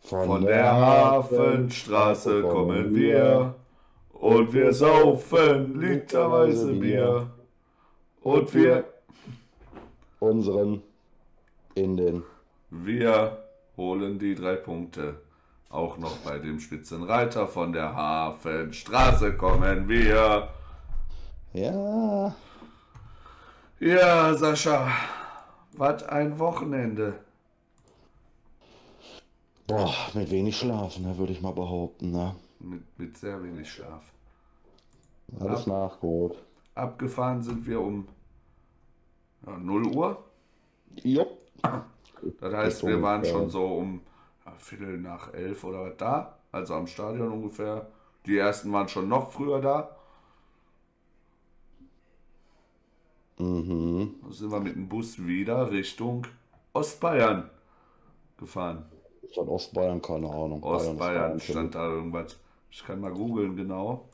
Von der Hafenstraße kommen wir und wir saufen literweise Bier und wir unseren in den. Wir holen die drei Punkte. Auch noch bei dem Spitzenreiter von der Hafenstraße kommen wir. Ja. Ja, Sascha, was ein Wochenende. Boah, mit wenig Schlaf, ne, würde ich mal behaupten, ne? Mit, mit sehr wenig Schlaf. Alles Ab- nachgeholt. Abgefahren sind wir um ja, 0 Uhr. Jupp. Das heißt, wir waren schon so um ja, Viertel nach elf oder was da, also am Stadion ungefähr. Die ersten waren schon noch früher da. Mhm. Da sind wir mit dem Bus wieder Richtung Ostbayern gefahren. Von Ostbayern, keine Ahnung. Ostbayern Bayern, stand da irgendwas. Ich kann mal googeln genau.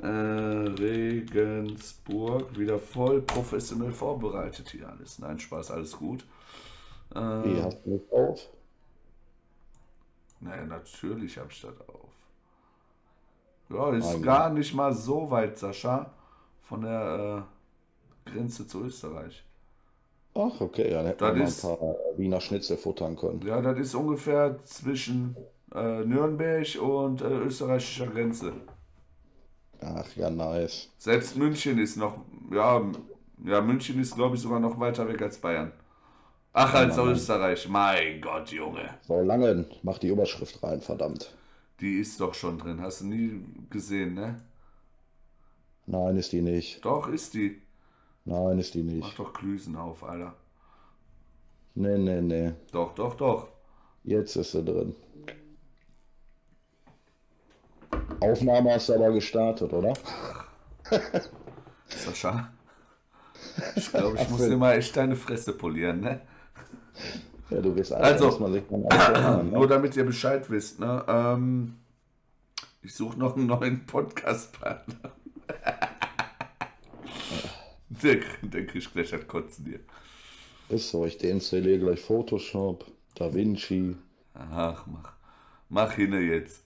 Äh, Regensburg, wieder voll professionell vorbereitet hier alles. Nein, Spaß, alles gut. Wie Äh, hast du das auf? Naja, natürlich habe ich das auf. Ja, ist Eigentlich. gar nicht mal so weit, Sascha, von der äh, Grenze zu Österreich. Ach, okay, ja, dann hätten Das wir ist- ein paar Wiener Schnitzel futtern können. Ja, das ist ungefähr zwischen äh, Nürnberg und äh, österreichischer Grenze. Ach, ja, nice. Selbst München ist noch, ja, ja, München ist, glaube ich, sogar noch weiter weg als Bayern. Ach, als Mann. Österreich. Mein Gott, Junge. So, Langen, mach die Überschrift rein, verdammt. Die ist doch schon drin. Hast du nie gesehen, ne? Nein, ist die nicht. Doch, ist die. Nein, ist die Mach nicht. doch Klüsen auf, Alter. Nee, nee, nee. Doch, doch, doch. Jetzt ist sie drin. Aufnahme hast du aber gestartet, oder? Sascha. Ich glaube, ich muss dir mal echt deine Fresse polieren, ne? Ja, du bist alt, Also, alles erinnern, Nur ne? damit ihr Bescheid wisst, ne? Ähm, ich suche noch einen neuen Podcast-Partner. der, der kriegt gleich das Kotzen hier. Ist so, ich deinstalliere gleich Photoshop, Da Vinci. Ach, mach. Mach hin jetzt.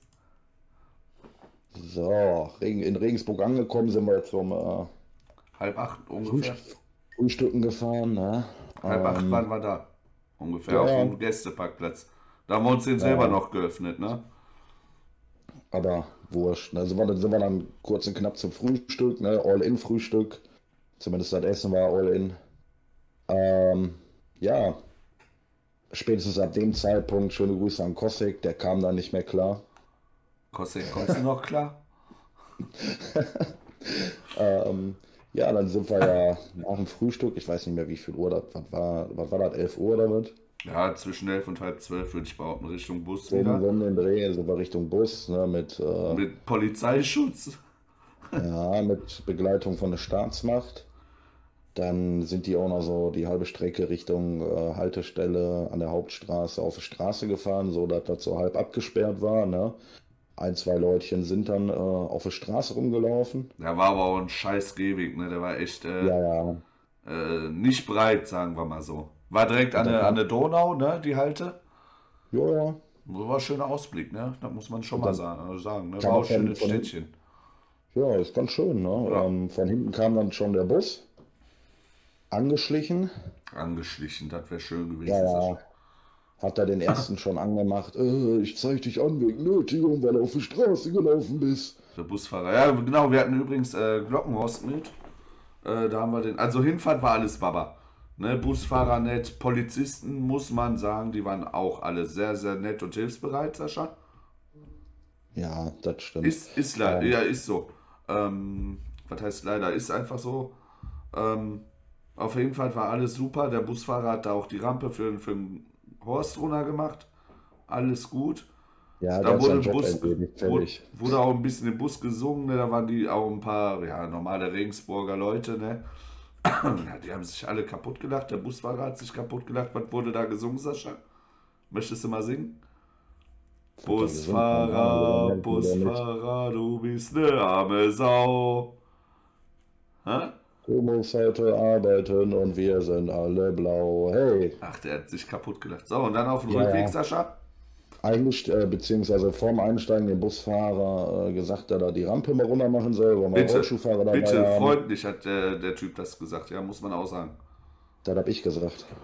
So, in Regensburg angekommen sind wir jetzt zum äh, Halb acht ungefähr. Frühstücken gefahren. Ne? Halb acht Ähm, waren wir da. Ungefähr ja, auf ja. dem Gästeparkplatz. Da haben wir uns den selber noch geöffnet, ne? Aber wurscht. Ne? Sind wir, dann kurz und knapp zum Frühstück, ne? All-in-Frühstück. Zumindest das Essen war All-in. Ähm, ja. Spätestens ab dem Zeitpunkt, schöne Grüße an Kosik, der kam dann nicht mehr klar. Kostet, kommst du noch klar? Ähm, ja, dann sind wir ja nach dem Frühstück, ich weiß nicht mehr wie viel Uhr das was war, was war das, 11 Uhr damit? Ja, zwischen elf und halb zwölf würde ich behaupten, Richtung Bus So, wieder. um den Dreh, sind wir Richtung Bus, ne, mit, äh, Mit Polizeischutz. ja, mit Begleitung von der Staatsmacht. Dann sind die auch noch so die halbe Strecke Richtung äh, Haltestelle an der Hauptstraße auf die Straße gefahren, so dass das so halb abgesperrt war. Ne? Ein, zwei Leutchen sind dann äh, auf der Straße rumgelaufen. Der war aber auch ein scheiß Gehweg, ne? Der war echt äh, Ja, ja, äh, nicht breit, sagen wir mal so. War direkt an der, an der Donau, ne? Die Halte. ja, ja. War ein schöner Ausblick, ne? Das muss man schon mal dann sagen. sagen ne? War auch ein schönes Städtchen. Ja, ist ganz schön. Ne? Ja. Ähm, von hinten kam dann schon der Bus angeschlichen. Angeschlichen, das wäre schön gewesen. Ja, ja. Hat er den ersten schon angemacht. Äh, ich zeig dich an wegen Nötigung, weil du auf die Straße gelaufen bist. Der Busfahrer. Ja, genau, wir hatten übrigens äh, Glockenhorst mit. Äh, da haben wir den. Also Hinfahrt war alles Baba. Ne, Busfahrer nett, Polizisten muss man sagen, die waren auch alle sehr, sehr nett und hilfsbereit, Sascha. Ja, das stimmt. Ist, ist leider, ja, ist so. Ähm, was heißt leider? Ist einfach so. Ähm, auf jeden Fall war alles super. Der Busfahrer hat da auch die Rampe für, für den Horst runter gemacht. Alles gut. ja, Da wurde, im Bus, wurde, wurde auch ein bisschen im Bus gesungen. Ne? Da waren die auch ein paar ja, normale Regensburger Leute. Ne? Die haben sich alle kaputt gelacht. Der Busfahrer hat sich kaputt gelacht. Was wurde da gesungen, Sascha? Möchtest du mal singen? Busfahrer, Busfahrer, du bist ne arme Sau. Hä? Du musst heute arbeiten und wir sind alle blau. Hey, Ach, der hat sich kaputt gelacht. So, und dann auf dem Ja, Rückweg, ja. Sascha? eigentlich, äh, beziehungsweise vorm Einsteigen dem Busfahrer äh, gesagt, dass er die Rampe mal runter machen soll, weil Bitte, Rollschuhfahrer dabei bitte, haben. freundlich hat der, der Typ das gesagt, ja, muss man auch sagen. Das hab ich gesagt.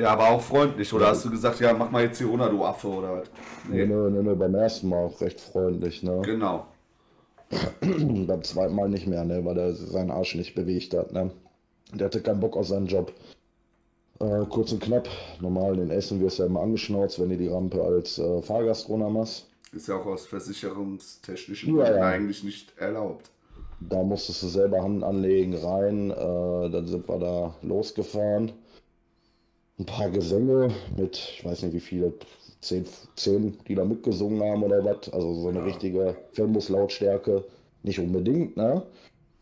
Ja, aber auch freundlich, oder hast du gesagt, ja, mach mal jetzt hier runter, du Affe, oder was? Nee, Nee, nee, nee, nee, beim ersten Mal auch recht freundlich, ne? genau. Beim zweiten Mal nicht mehr, ne, weil er seinen Arsch nicht bewegt hat, ne? Der hatte keinen Bock auf seinen Job. Äh, kurz und knapp, normal in Essen wirst du ja immer angeschnauzt, wenn du die Rampe als äh, Fahrgast machst. Ist ja auch aus versicherungstechnischen Ja, Gründen ja. eigentlich nicht erlaubt. Da musstest du selber Hand anlegen, rein. Äh, dann sind wir da losgefahren. Ein paar Gesänge mit, ich weiß nicht wie viele, zehn, zehn die da mitgesungen haben oder was. Also so eine richtige Filmus-Lautstärke. Nicht unbedingt, ne?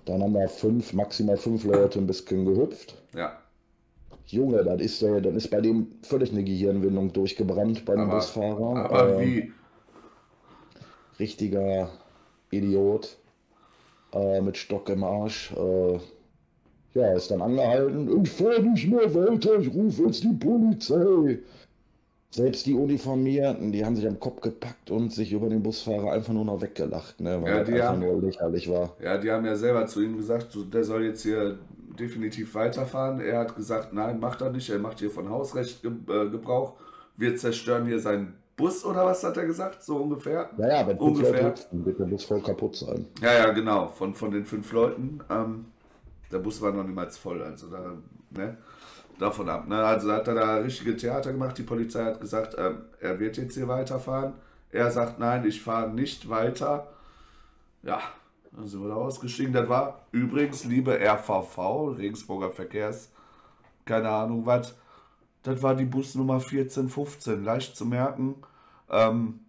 Dann haben wir fünf, maximal fünf Leute ein bisschen gehüpft. Ja, Junge, das ist, äh, dann ist bei dem völlig eine Gehirnwindung durchgebrannt bei dem aber, Busfahrer. aber Äh, wie? richtiger Idiot äh, mit Stock im Arsch. Äh, ja, ist dann angehalten. Ich fahr nicht mehr weiter, ich rufe jetzt die Polizei. Selbst die Uniformierten, die haben sich am Kopf gepackt und sich über den Busfahrer einfach nur noch weggelacht, ne, weil Ja, das einfach haben- nur lächerlich war. Ja, die haben ja selber zu ihm gesagt, der soll jetzt hier definitiv weiterfahren. Er hat gesagt, nein, macht er nicht. Er macht hier von Hausrecht äh, Gebrauch. Wir zerstören hier seinen Bus oder was hat er gesagt? So ungefähr. Ja, ja, wenn Ungefähr. Leute hüpfen, wird der Bus voll kaputt sein. Ja, ja, genau. Von, von den fünf Leuten. Ähm, der Bus war noch niemals voll. Also da, ne? Davon ab. Ne? Also hat er da richtige Theater gemacht. Die Polizei hat gesagt, ähm, er wird jetzt hier weiterfahren. Er sagt, nein, ich fahre nicht weiter. Ja, dann sind wir da ausgestiegen. Das war übrigens, liebe RVV, Regensburger Verkehrs, keine Ahnung was, das war die Busnummer 1415. Leicht zu merken. Ähm,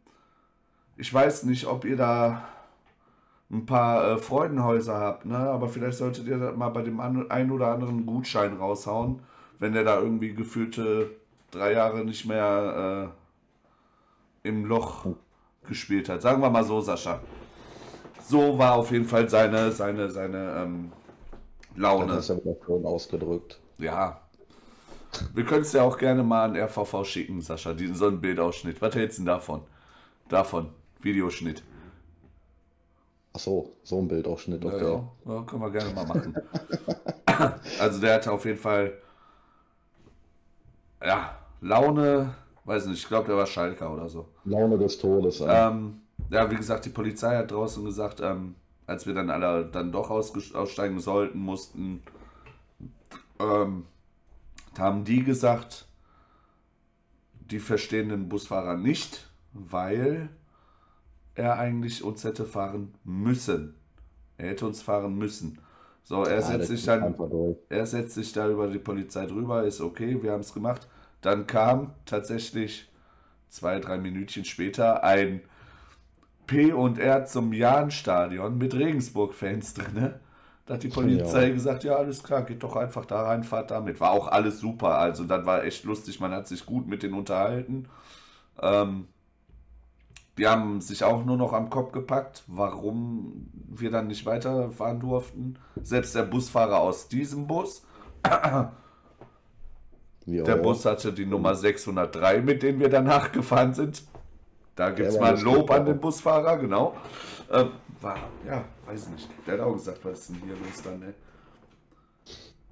ich weiß nicht, ob ihr da ein paar äh, Freudenhäuser habt, ne? aber vielleicht solltet ihr das mal bei dem an, ein oder anderen Gutschein raushauen, wenn der da irgendwie gefühlte drei Jahre nicht mehr äh, im Loch gespielt hat. Sagen wir mal so, Sascha. So war auf jeden Fall seine, seine, seine ähm, Das Laune. ist ja wieder schon ausgedrückt. Ja. Wir können es ja auch gerne mal an RVV schicken, Sascha, diesen so einen Bildausschnitt. Was hältst du denn davon? Davon. Videoschnitt. Ach so, so ein Bildausschnitt, Ja, okay. ja, ja, können wir gerne mal machen. also der hatte auf jeden Fall ja, Laune, weiß nicht, ich glaube, der war Schalker oder so. Laune des Todes. Ähm, ja, wie gesagt, die Polizei hat draußen gesagt, ähm, als wir dann alle dann doch aussteigen sollten, mussten, ähm, da haben die gesagt, die verstehen den Busfahrer nicht, weil er eigentlich uns hätte fahren müssen. Er hätte uns fahren müssen. So, er Ja, setzt sich dann er setzt sich da über die Polizei drüber, ist okay, wir haben es gemacht. Dann kam tatsächlich zwei, drei Minütchen später ein P und R zum Jahnstadion mit Regensburg-Fans drin. Da hat die Polizei Ja. gesagt, ja, alles klar, geht doch einfach da rein, fahrt damit. War auch alles super, also das war echt lustig, man hat sich gut mit denen unterhalten. Ähm, die haben sich auch nur noch am Kopf gepackt, warum wir dann nicht weiterfahren durften. Selbst der Busfahrer aus diesem Bus, der Bus hatte die Nummer 603, mit denen wir danach gefahren sind. Da gibt es mal ein Lob an den. Busfahrer, genau. Ähm, war, ja, weiß nicht. Der hat auch gesagt, was ist denn hier los dann, ne?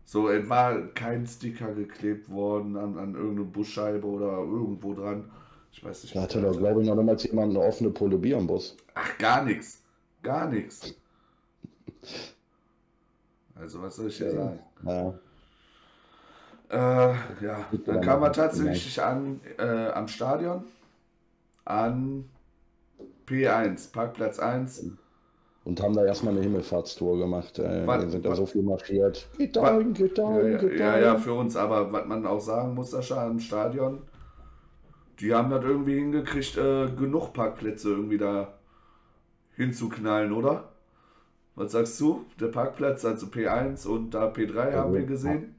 So, es war kein Sticker geklebt worden an, an irgendeine Busscheibe oder irgendwo dran. Ich weiß nicht. Da hatte doch, glaube ich, noch niemals jemand eine offene Pulle Bier im Bus. Ach, gar nichts. Gar nichts. Also, was soll ich dir sagen? Ja. Äh, ja, dann kam er noch- tatsächlich an, äh, am Stadion an P1, Parkplatz 1. Und haben da erstmal eine Himmelfahrtstour gemacht. Äh, da sind da so viel marschiert. Geht dahin, geht Ja, dahin, ja, geht ja, ja, für uns, aber was man auch sagen muss, Sascha, am Stadion, die haben das irgendwie hingekriegt, äh, genug Parkplätze irgendwie da hinzuknallen, oder? Was sagst du? Der Parkplatz, also P1 und da P3 haben wir gesehen.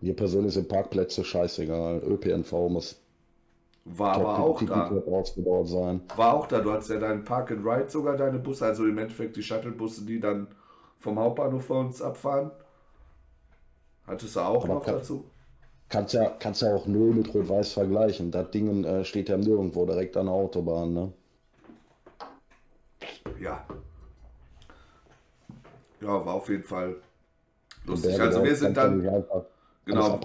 Mir persönlich sind Parkplätze scheißegal. ÖPNV muss War aber auch da. ausgebaut sein. War auch da. Du hattest ja deinen Park and Ride sogar, deine Busse, also im Endeffekt die Shuttlebusse, die dann vom Hauptbahnhof vor uns abfahren. Hattest du auch Aber noch dazu? Kannst ja, kannst ja auch null mit Rot-Weiß vergleichen. Das Ding äh, steht ja nirgendwo direkt an der Autobahn, ne? Ja. Ja, war auf jeden Fall lustig. Also wir sind dann, genau,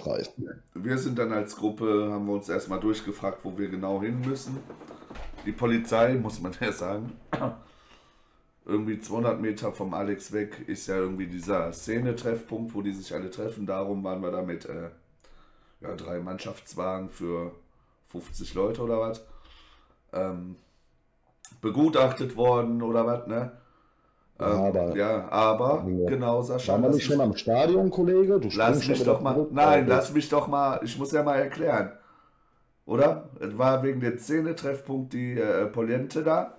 wir sind dann als Gruppe, haben wir uns erstmal durchgefragt, wo wir genau hin müssen. Die Polizei, muss man ja sagen, irgendwie 200 Meter vom Alex weg ist ja irgendwie dieser Szene-Treffpunkt, wo die sich alle treffen. Darum waren wir da mit äh, ja, drei Mannschaftswagen für 50 Leute oder was. Ähm, begutachtet worden oder was, ne? Ja, Ähm, aber- ja, aber Ja. genau, Sascha. Waren wir nicht schon am Stadion, Kollege? Du Lass mich doch mal. zurück. Nein, lass mich doch mal. Ich muss ja mal erklären. Oder? Es war wegen dem Szene-Treffpunkt die äh, Poliente da.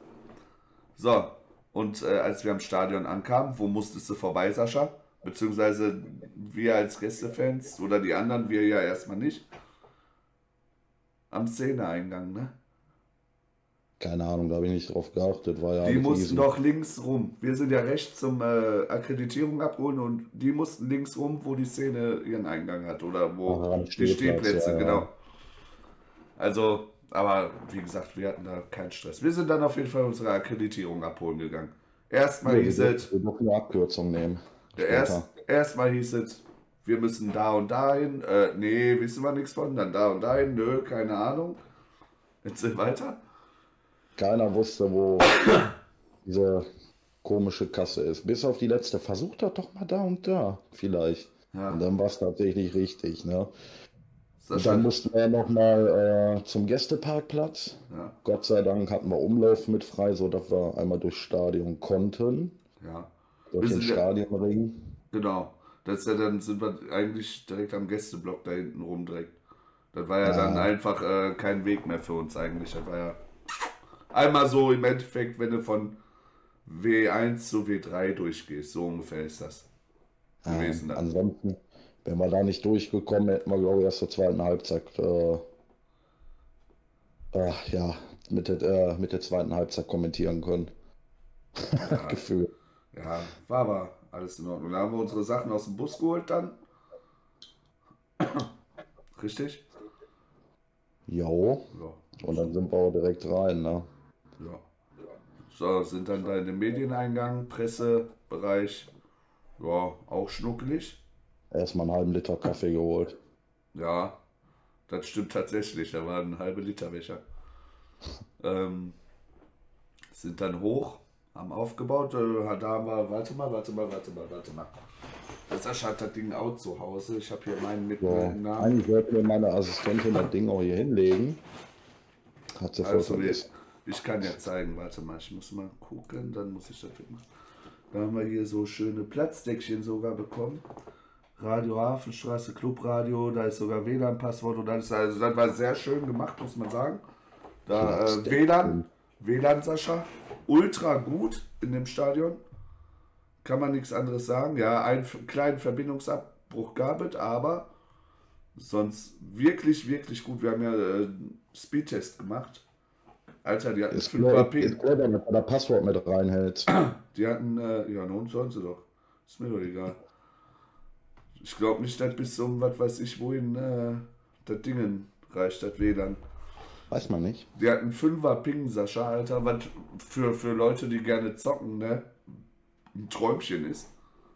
So. Und äh, als wir am Stadion ankamen, wo musstest du vorbei, Sascha? Beziehungsweise wir als Gästefans oder die anderen, wir ja erstmal nicht. Am Szeneeingang, ne? Keine Ahnung, da habe ich nicht drauf geachtet. War ja Die mussten doch links rum. Wir sind ja rechts zum äh, Akkreditierung abholen und die mussten links rum, wo die Szene ihren Eingang hat oder wo Ach, am die Stehplätze, ja, ja. genau. Also, aber wie gesagt, wir hatten da keinen Stress. Wir sind dann auf jeden Fall unsere Akkreditierung abholen gegangen. Erstmal Nee, hieß wir dürfen eine Abkürzung nehmen. Später. erst, erstmal hieß es, wir müssen da und dahin. Äh, nee, wissen wir nichts von. Dann da und dahin. Nö, keine Ahnung. Erzähl weiter. Keiner wusste, wo diese komische Kasse ist. Bis auf die letzte. Versucht das doch mal da und da. Vielleicht. Ja, Und dann war es tatsächlich richtig, ne? Und dann mussten wir nochmal äh, zum Gästeparkplatz. Ja, Gott sei Dank hatten wir Umlauf mit frei, sodass wir einmal durchs Stadion konnten. ja. Durch den ja- Stadionring. Genau. Das ist ja dann sind wir eigentlich direkt am Gästeblock da hinten rum direkt. Das war ja, Ja. dann einfach äh, kein Weg mehr für uns eigentlich. Das war ja einmal so im Endeffekt, wenn du von W1 zu W3 durchgehst, so ungefähr ist das gewesen. Ähm, dann. ansonsten, wenn wir da nicht durchgekommen, hätten wir, glaube ich, erst zur zweiten Halbzeit, äh, äh, ja, mit der, äh, mit der zweiten Halbzeit kommentieren können. Gefühl. Ja, war aber alles in Ordnung. Da haben wir unsere Sachen aus dem Bus geholt dann. Richtig? Jo. Ja. Und dann sind wir auch direkt rein, ne? Ja. So, sind dann da in den Medieneingang, Pressebereich. Ja, auch schnuckelig. Erstmal einen halben Liter Kaffee geholt. Ja, das stimmt tatsächlich. Da war ein halbe Liter Becher. Ähm, sind dann hoch, haben aufgebaut. Äh, da haben wir, warte mal, warte mal, warte mal, warte mal. Das Sascha hat das Ding out zu Hause. Ich habe hier meinen mit meinem Namen. eigentlich wollte mir meine Assistentin das Ding auch hier hinlegen. Hat sie Also, vergessen. ich kann ja zeigen, warte mal, ich muss mal gucken, dann muss ich das wegmachen. Da haben wir hier so schöne Platzdeckchen sogar bekommen. Radio Hafenstraße, Clubradio, da ist sogar WLAN-Passwort und alles. Also das war sehr schön gemacht, muss man sagen. Da äh. WLAN, WLAN, Sascha, ultra gut in dem Stadion. Kann man nichts anderes sagen. Ja, einen kleinen Verbindungsabbruch gab es, aber sonst wirklich, wirklich gut. Wir haben ja äh, Speedtest gemacht. Alter, die hatten Ist 5 clever, AP. ist clever, wenn man das Passwort mit reinhält. Die hatten, äh, ja, nun sollen sie doch. Ist mir doch egal. Ich glaube nicht, dass bis zum, was weiß ich, wohin äh, das Dingen reicht, das WLAN. Weiß man nicht. Die hatten 5er Ping, Sascha, Alter, was für, für Leute, die gerne zocken, ne? Ein Träumchen ist.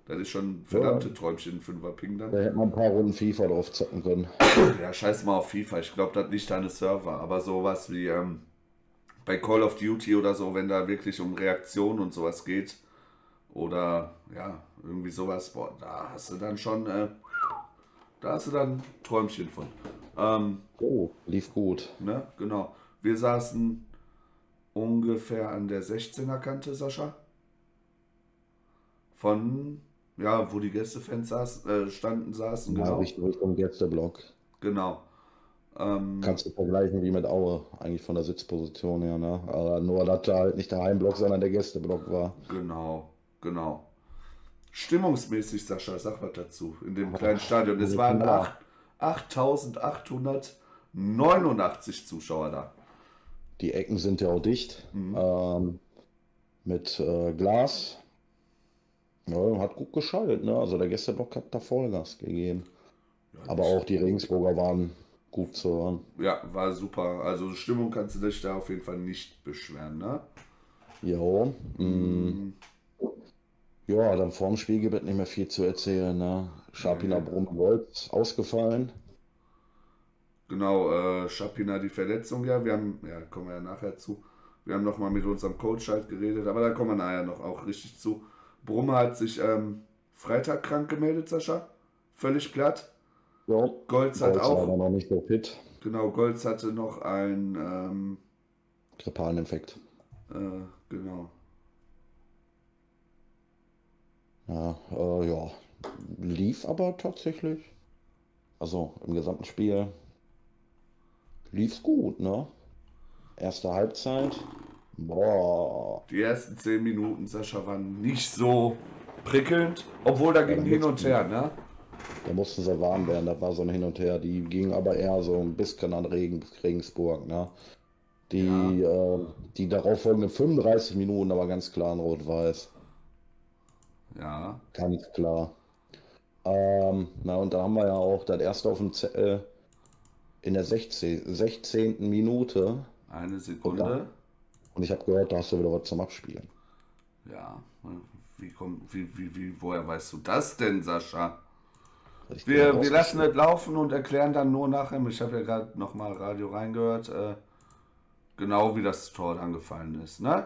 Das ist schon ein verdammte Träumchen, ein 5er Ping dann. Da hätte man ein paar Runden FIFA drauf zocken können. Ja, scheiß mal auf FIFA. Ich glaube, das liegt an den Server. Aber sowas wie ähm, bei Call of Duty oder so, wenn da wirklich um Reaktion und sowas geht. Oder ja, irgendwie sowas, boah, da hast du dann schon, äh, da hast du dann Träumchen von. Ähm, Oh, lief gut. ne, genau. Wir saßen ungefähr an der 16er Kante, Sascha. Von, ja, wo die Gästefans saß, äh, standen, saßen, Ja, genau. Richtung, Richtung Gästeblock. Genau. Ähm, Kannst du vergleichen wie mit Aue, eigentlich von der Sitzposition her, ne? Aber nur, dass da halt nicht der Heimblock, sondern der Gästeblock war. Genau, genau. Stimmungsmäßig, Sascha, sag was dazu, in dem kleinen Stadion. Es waren ja. acht- 8890 89 Zuschauer da. Die Ecken sind ja auch dicht. Ähm, mit äh, Glas. Ja, hat gut geschaltet, ne? Also der Gästeblock hat da Vollgas gegeben. Aber auch die Regensburger waren gut zu hören. Ja, war super. Also Stimmung kannst du dich da auf jeden Fall nicht beschweren, ne? Jo. Mm. Ja, dann vorm Spiel gibt es nicht mehr viel zu erzählen, ne? Brumm Golds ausgefallen. Genau, äh, Schapina die Verletzung, ja, wir haben, ja, kommen wir ja nachher zu. Wir haben nochmal mit unserem Coach halt geredet, aber da kommen wir nachher noch auch richtig zu. Brumme hat sich ähm, Freitag krank gemeldet, Sascha. Völlig platt. Ja. Golds hat Golds auch, war noch nicht so fit. genau, Golds hatte noch ein, ähm, Grippalen Infekt. äh, genau. Ja, äh, ja. Lief aber tatsächlich. Also im gesamten Spiel lief's gut, ne? Erste Halbzeit. Boah. Die ersten zehn Minuten, Sascha, waren nicht so prickelnd, obwohl da ging da hin und her, ne? Da mussten sie warm werden, das war so ein Hin und Her. Die ging aber eher so ein bisschen an Regen, Regensburg, ne? Die, äh, die darauffolgenden 35 Minuten aber ganz klar in Rot-Weiß. Ja, Ganz klar. Ähm, na, und da haben wir ja auch das erste auf dem Zettel in der 16. 16. Minute. eine Sekunde. Und ich habe gehört, da hast du wieder was zum Abspielen. Ja, wie kommt, wie, wie, wie, woher weißt du das denn, Sascha? Wir, wir lassen es laufen und erklären dann nur nachher. Ich habe ja gerade nochmal Radio reingehört, äh, genau wie das Tor dann gefallen ist, ne?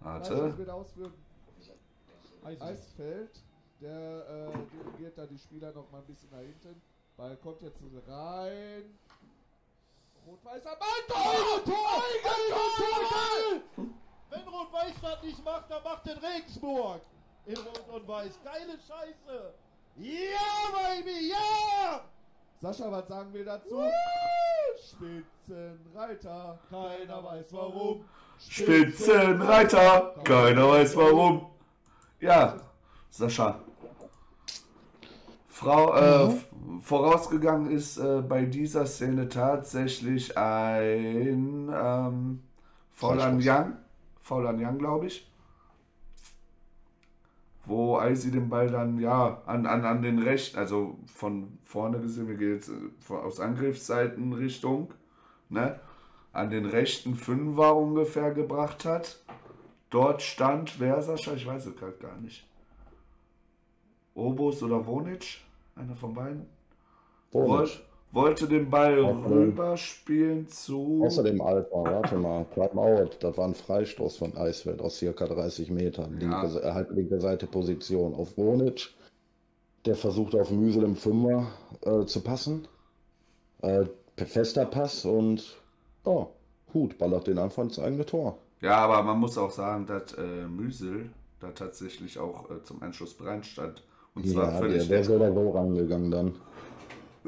Warte. Ausführen. Eisfeld, der äh, dirigiert da die Spieler noch mal ein bisschen nach hinten. Ball kommt jetzt rein. Rot-Weißer Ball, Tor! Tor! Eigentor! Wenn Rot-Weiß das nicht macht, dann macht den Regensburg. In Rot und Weiß. Geile Scheiße. Ja, Baby, ja! Sascha, was sagen wir dazu? Spitzenreiter, keiner weiß warum. Spitzenreiter, keiner weiß warum. Ja, Sascha. Frau, äh, f- vorausgegangen ist äh, bei dieser Szene tatsächlich ein ähm, Faulan. Young, Faulan Young, glaube ich. Wo Eisi den Ball dann, ja, an, an, an den rechten, also von vorne gesehen, wir gehen jetzt äh, aus Angriffsseitenrichtung, ne, an den rechten Fünfer ungefähr gebracht hat. Dort stand, wer Sascha? Ich weiß es gerade gar nicht. Obus oder Wonic? Einer von beiden? Komisch. wollte den Ball äh, rüberspielen zu. Außerdem Alter, warte mal, mal out. Das war ein Freistoß von Eisfeld aus circa 30 Metern. Linke, Ja. Se- halb linke Seite Position auf Wonic. Der versucht auf Müsel im Fünfer äh, zu passen. Äh, fester Pass und ja, Hut, ballert den einfach ins eigene Tor. Ja, aber man muss auch sagen, dass äh, Müsel da tatsächlich auch äh, zum Einschuss bereit stand. Und zwar Ja, der, völlig. der ist oder so rangegangen dann.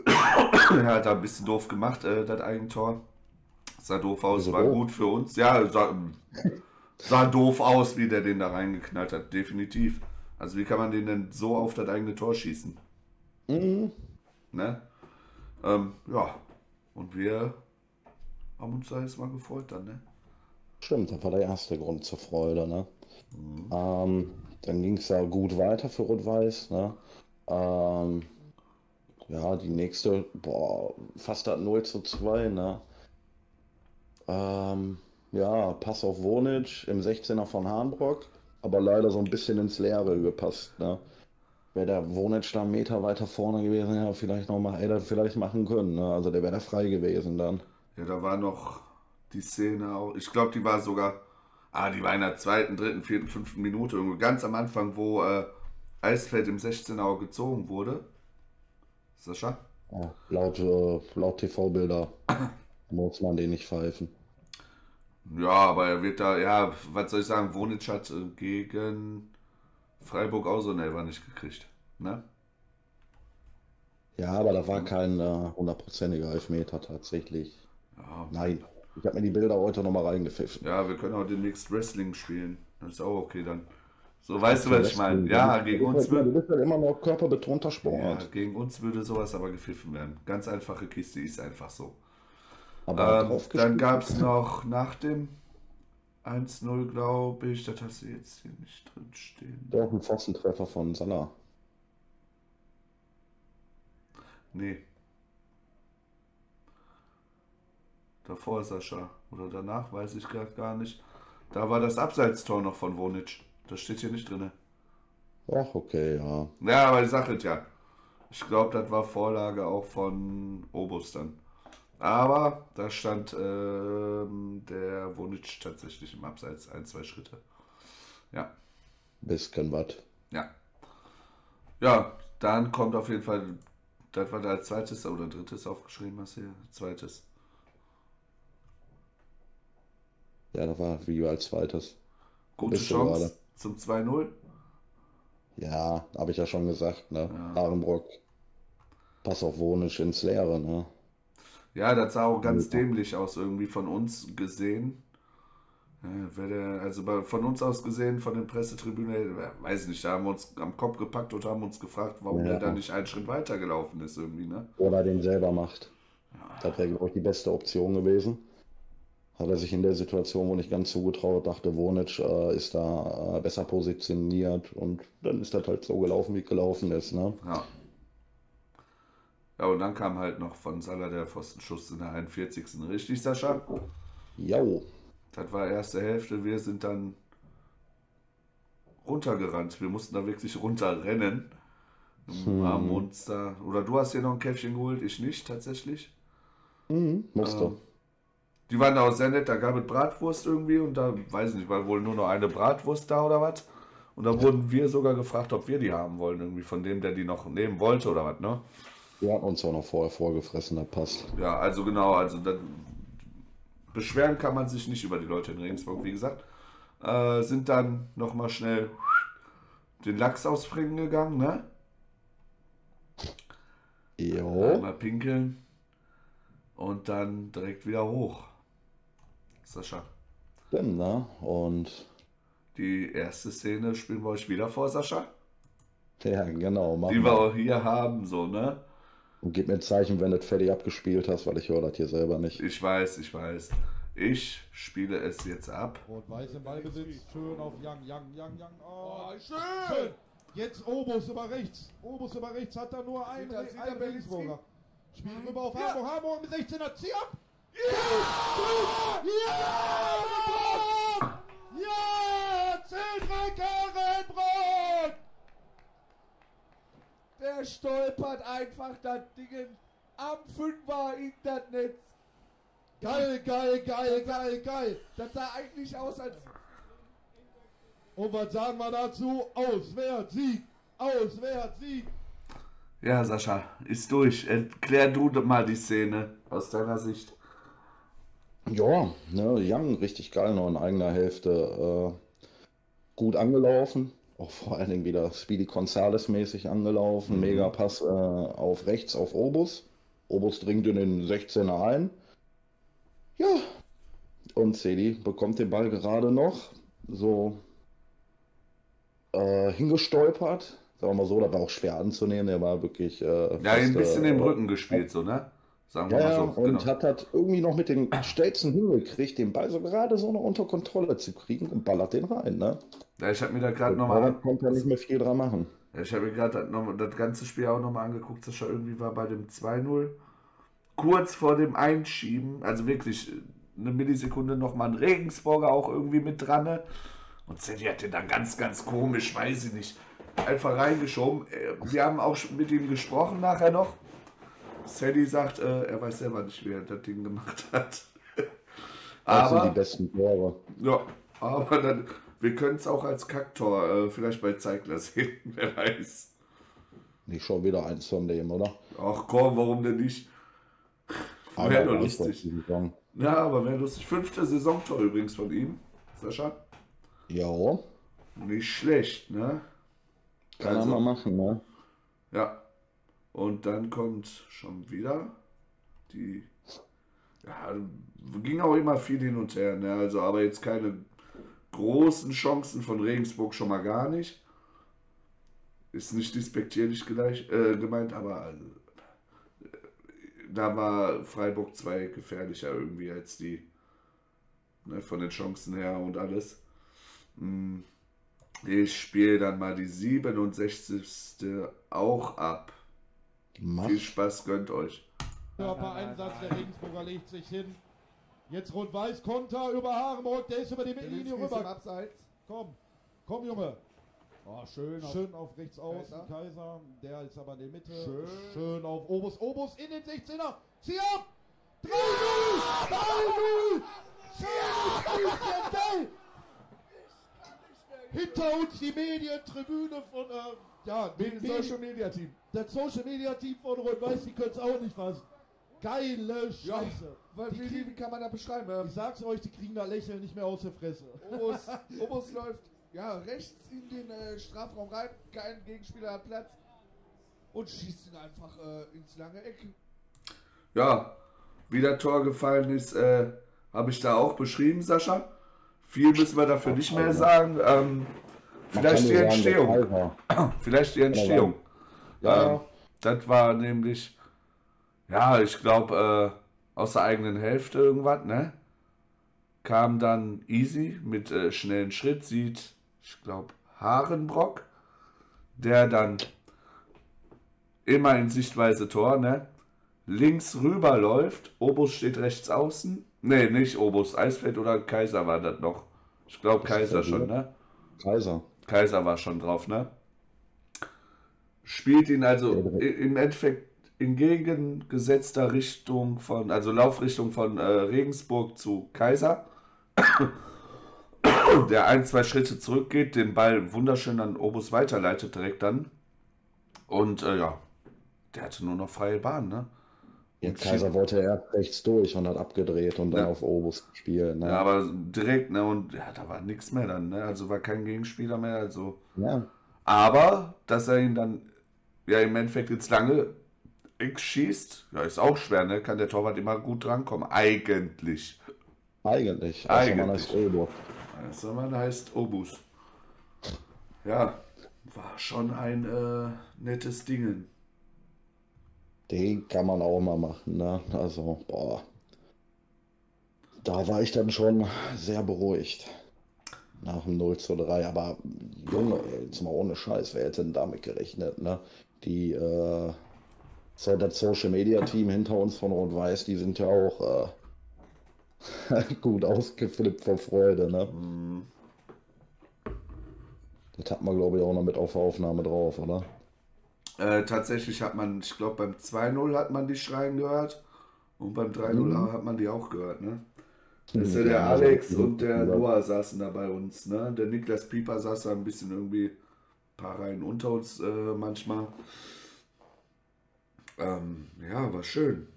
Er hat da ein bisschen doof gemacht, äh, das Eigentor. Sah doof aus, war doof? gut für uns. Ja, sah, sah doof aus, wie der den da reingeknallt hat, definitiv. Also wie kann man den denn so auf das eigene Tor schießen? Mhm. Ne? Ähm, ja, und wir haben uns da jetzt mal gefreut dann, ne? Stimmt, das war der erste Grund zur Freude. Ne? Mhm. Ähm, dann ging es ja gut weiter für Rot-Weiß. Ne? Ähm, ja, die nächste, boah, fast hat 0 zu 2. Ne? Ähm, ja, Pass auf Wonic im 16er von Hahnbrock, aber leider so ein bisschen ins Leere gepasst. Ne? Wäre der Wonic da einen Meter weiter vorne gewesen, ja, vielleicht noch mal, hätte er vielleicht machen können. Ne? Also der wäre da frei gewesen dann. Ja, da war noch die Szene auch. Ich glaube, die war sogar. Ah, die war in der zweiten, dritten, vierten, fünften Minute. Irgendwo ganz am Anfang, wo äh, Eisfeld im 16er auch gezogen wurde. Sascha? Ja, laut, äh, laut TV-Bilder muss man den nicht pfeifen. Ja, aber er wird da, ja, was soll ich sagen, Wonic hat äh, gegen Freiburg auch so einen Elfer nicht gekriegt. Ne? Ja, aber da war kein äh, hundertprozentiger Elfmeter tatsächlich. Ja, Nein, ich habe mir die Bilder heute nochmal reingepfiffen. ja, wir können auch demnächst Wrestling spielen. Das ist auch okay dann. So, weißt du, was ich meine? Ja, gegen uns, Du würde, bist halt immer noch körperbetonter ja, Sport. gegen uns würde sowas aber gepfiffen werden. Ganz einfache Kiste ist einfach so. Aber Ähm, dann gab es noch nach dem 1-0, glaube ich, das hast du jetzt hier nicht drin stehen. Doch, ein Pfostentreffer von Salah. Nee. Davor Sascha. Oder danach, weiß ich gerade gar nicht. Da war das Abseitstor noch von Wonic. Das steht hier nicht drin. Ach, okay, ja. Ja, aber ich sag es ja. Ich glaube, das war Vorlage auch von Obus dann. Aber da stand ähm, der Wonic tatsächlich im Abseits ein, zwei Schritte. Ja, Bisschen was. ja. Ja, dann kommt auf jeden Fall, das war da als zweites oder drittes aufgeschrieben, was hier? Zweites. Ja, da war wie als zweites. Gute Chance gerade. zum 2-0. Ja, habe ich ja schon gesagt, ne? Ja. Arenbrock. Pass auf Wonisch ins Leere, ne? Ja, das sah auch ganz Ja. dämlich aus, irgendwie von uns gesehen. Ja, der, also von uns aus gesehen, von der Pressetribüne, äh, weiß nicht, da haben wir uns am Kopf gepackt und haben uns gefragt, warum Ja. der da nicht einen Schritt weiter gelaufen ist, irgendwie, ne? Oder den selber macht. Das wäre, glaube ich, die beste Option gewesen. Hat er sich in der Situation wohl nicht ganz zugetraut, dachte, Wonic äh, ist da äh, besser positioniert und dann ist das halt so gelaufen, wie es gelaufen ist, ne? Ja. Ja, und dann kam halt noch von Salah der Pfostenschuss in der 41. Richtig, Sascha? Jo, Das war erste Hälfte. Wir sind dann runtergerannt. Wir mussten da wirklich runterrennen. Haben uns da, oder du hast hier noch ein Käffchen geholt, ich nicht tatsächlich. mhm, musste. Ähm, Die waren da auch sehr nett, da gab es Bratwurst irgendwie und da, weiß ich nicht, war wohl nur noch eine Bratwurst da oder was. Und da wurden wir sogar gefragt, ob wir die haben wollen, irgendwie von dem, der die noch nehmen wollte oder was, ne? Wir hatten uns auch noch vorher vorgefressen, das passt. Ja, also genau, also das, beschweren kann man sich nicht über die Leute in Regensburg, wie gesagt. Äh, sind dann nochmal schnell den Lachs ausbringen gegangen, ne? Jo, Einmal pinkeln und dann direkt wieder hoch. Sascha, stimmt, ne? Und die erste Szene spielen wir euch wieder vor, Sascha? ja, genau, machen Die wir wir. auch hier haben, so, ne? Und gib mir ein Zeichen, wenn du das fertig abgespielt hast, weil ich höre das hier selber nicht. Ich weiß, ich weiß. Ich spiele es jetzt ab. Rot-Weiß im Ballbesitz. Schön auf Young, Young, Young, Young. Oh, Oh, schön. schön. Jetzt Obus über rechts. Obus über rechts hat da nur einen, einen. Regensburger. Spielt rüber auf Ja. Harburg. Harburg mit 16er. Zieh ab. Ja! Ja! Ja! Zehn Karrenbrot! Der stolpert einfach das Ding am Fünfer in das Netz. Geil, geil, geil, geil, geil. Das sah eigentlich aus, als Und was sagen wir dazu? Auswärts, Sieg. Auswärts, Sieg. Ja, Sascha, ist durch. Erklär du mal die Szene aus deiner Sicht. Ja, ne, Young richtig geil, noch in eigener Hälfte äh, gut angelaufen. Auch vor allen Dingen wieder Speedy Gonzales mäßig angelaufen. Mega Pass äh, auf rechts auf Obus. Obus dringt in den 16er ein. Ja, und Cedi bekommt den Ball gerade noch so äh, hingestolpert. Sagen wir mal so, das war auch schwer anzunehmen. Der war wirklich. Äh, Ja, fast, ein bisschen äh, im Rücken gespielt, so, ne? Sagen wir ja, mal ja, so. und Genau. hat das irgendwie noch mit den Stelzen hingekriegt, den Ball so gerade so noch unter Kontrolle zu kriegen und ballert den rein, ne? Ja, ich habe mir da gerade nochmal. da konnte er nicht mehr viel dran machen. Ja, ich habe mir gerade das, das ganze Spiel auch nochmal angeguckt. Sascha irgendwie war bei dem 2-0 kurz vor dem Einschieben, also wirklich eine Millisekunde nochmal ein Regensburger auch irgendwie mit dran. ne? Und Sadie hat den dann ganz, ganz komisch, weiß ich nicht, einfach reingeschoben. Äh, Wir haben auch schon mit ihm gesprochen nachher noch. Sadie sagt, äh, er weiß selber nicht, wie er das Ding gemacht hat. Das sind die Aber, besten Tore. ja, aber dann, wir können es auch als Kacktor äh, vielleicht bei Zeigler sehen, wer weiß. Nicht schon wieder eins von dem, oder? Ach komm, warum denn nicht? Aber Wäre doch lustig. Ja, aber wäre lustig. Fünfte Saisontor übrigens von ihm, Sascha. Ja, Nicht schlecht, ne? kann Also- mal machen, ne? Ja. Und dann kommt schon wieder die. Ja, ging auch immer viel hin und her, ne? Also, aber jetzt keine großen Chancen von Regensburg schon mal gar nicht. Ist nicht despektierlich gleich, äh, gemeint, aber äh, da war Freiburg 2 gefährlicher irgendwie als die. Ne, von den Chancen her und alles. Hm. Ich spiele dann mal die 67. auch ab. Mach. Viel Spaß, gönnt euch. Körpereinsatz der Regensburger legt sich hin. Jetzt Rot-Weiß Konter über Harenbrück, der ist über die Mittellinie rüber. Abseits. Komm, komm Junge. Oh, schön. auf- Schön auf rechts außen, Kaiser. Kaiser. Der ist aber in der Mitte. Schön. Schön auf Obus. Obus in den 16er. Zieh ab! 3-0! 3-0! Schön! Hinter uns die Medientribüne von, äh, ja, Mit dem Social Media Team. das Social Media Team von Rot-Weiß, die können es auch nicht fassen. Geile Ja, Scheiße. Weil, Die wie, kriegen- wie kann man das beschreiben? Ich sag's euch, die kriegen da Lächeln nicht mehr aus der Fresse. Obus, Obus läuft ja, rechts in den äh, Strafraum rein, kein Gegenspieler hat Platz und schießt ihn einfach äh, ins lange Eck. Ja, wie das Tor gefallen ist, äh, habe ich da auch beschrieben, Sascha. Viel müssen wir dafür nicht mehr sagen. Ähm, vielleicht die sagen, der Entstehung. Kaiser. Vielleicht die Entstehung. Ja, das war nämlich, ja, ich glaube, äh, aus der eigenen Hälfte irgendwas, ne? Kam dann Easy mit äh, schnellen Schritt, sieht, ich glaube, Harenbrock, der dann immer in Sichtweise Tor, ne? Links rüber läuft, Obus steht rechts außen. Ne, nicht Obus, Eisfeld oder Kaiser war das noch. Ich glaube, Kaiser schon, ne? Kaiser. Kaiser war schon drauf, ne? Spielt ihn also im Endeffekt in gegengesetzter Richtung von, also Laufrichtung von äh, Regensburg zu Kaiser. Der ein, zwei Schritte zurückgeht, den Ball wunderschön an Obus weiterleitet direkt dann. Und äh, ja, der hatte nur noch freie Bahn, ne? Ja, Und Kaiser wollte erst rechts durch und hat abgedreht und dann Ja. auf Obus gespielt. Ne? Ja, aber direkt, ne? Und ja, da war nichts mehr dann, ne? Also war kein Gegenspieler mehr, also. ja. Aber, dass er ihn dann ja im Endeffekt ins lange Eck schießt, ja, ist auch schwer, ne? Kann der Torwart immer gut drankommen. Eigentlich. Eigentlich. Außer man Eigentlich. heißt Obus. Also man heißt Obus. Ja, war schon ein äh, nettes Dingen. Den kann man auch mal machen, ne? Also, boah. Da war ich dann schon sehr beruhigt. Nach dem 0 zu 3. Aber, Junge, jetzt mal ohne Scheiß, wer hätte denn damit gerechnet, ne? Die, äh, so das Social Media Team hinter uns von Rot-Weiß, die sind ja auch äh, gut ausgeflippt vor Freude, ne? Das hat man, glaube ich, auch noch mit auf der Aufnahme drauf, oder? Äh, tatsächlich hat man, ich glaube beim 2-0 hat man die schreien gehört. Und beim 3-0 hat man die auch gehört, ne? Das ist ja der also, Alex und der ja. Noah saßen da bei uns, ne? Der Niklas Pieper saß da ein bisschen irgendwie ein paar Reihen unter uns äh, manchmal. Ähm, ja, war schön.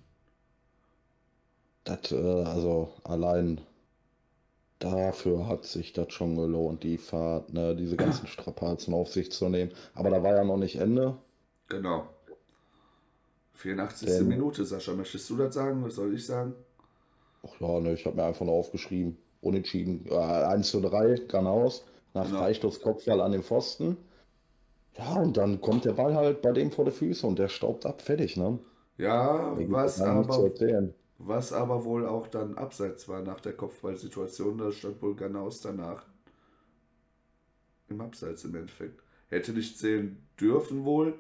Das, äh, also allein dafür hat sich das schon gelohnt, die Fahrt, ne, diese ganzen Strapazen auf sich zu nehmen. Aber da war ja noch nicht Ende. Genau. 84. Denn- Minute, Sascha. Möchtest du das sagen? Was soll ich sagen? Ach ja, ne, ich habe mir einfach nur aufgeschrieben. Unentschieden. Äh, 1 zu 3, geradeaus. Nach Genau. Freistoß Kopfball an den Pfosten. Ja, und dann kommt der Ball halt bei dem vor die Füße und der staubt ab, fertig, ne? Ja, was aber, was aber wohl auch dann abseits war nach der Kopfballsituation. Da stand wohl Ganaus danach. Im Abseits im Endeffekt. Hätte nicht zählen dürfen wohl.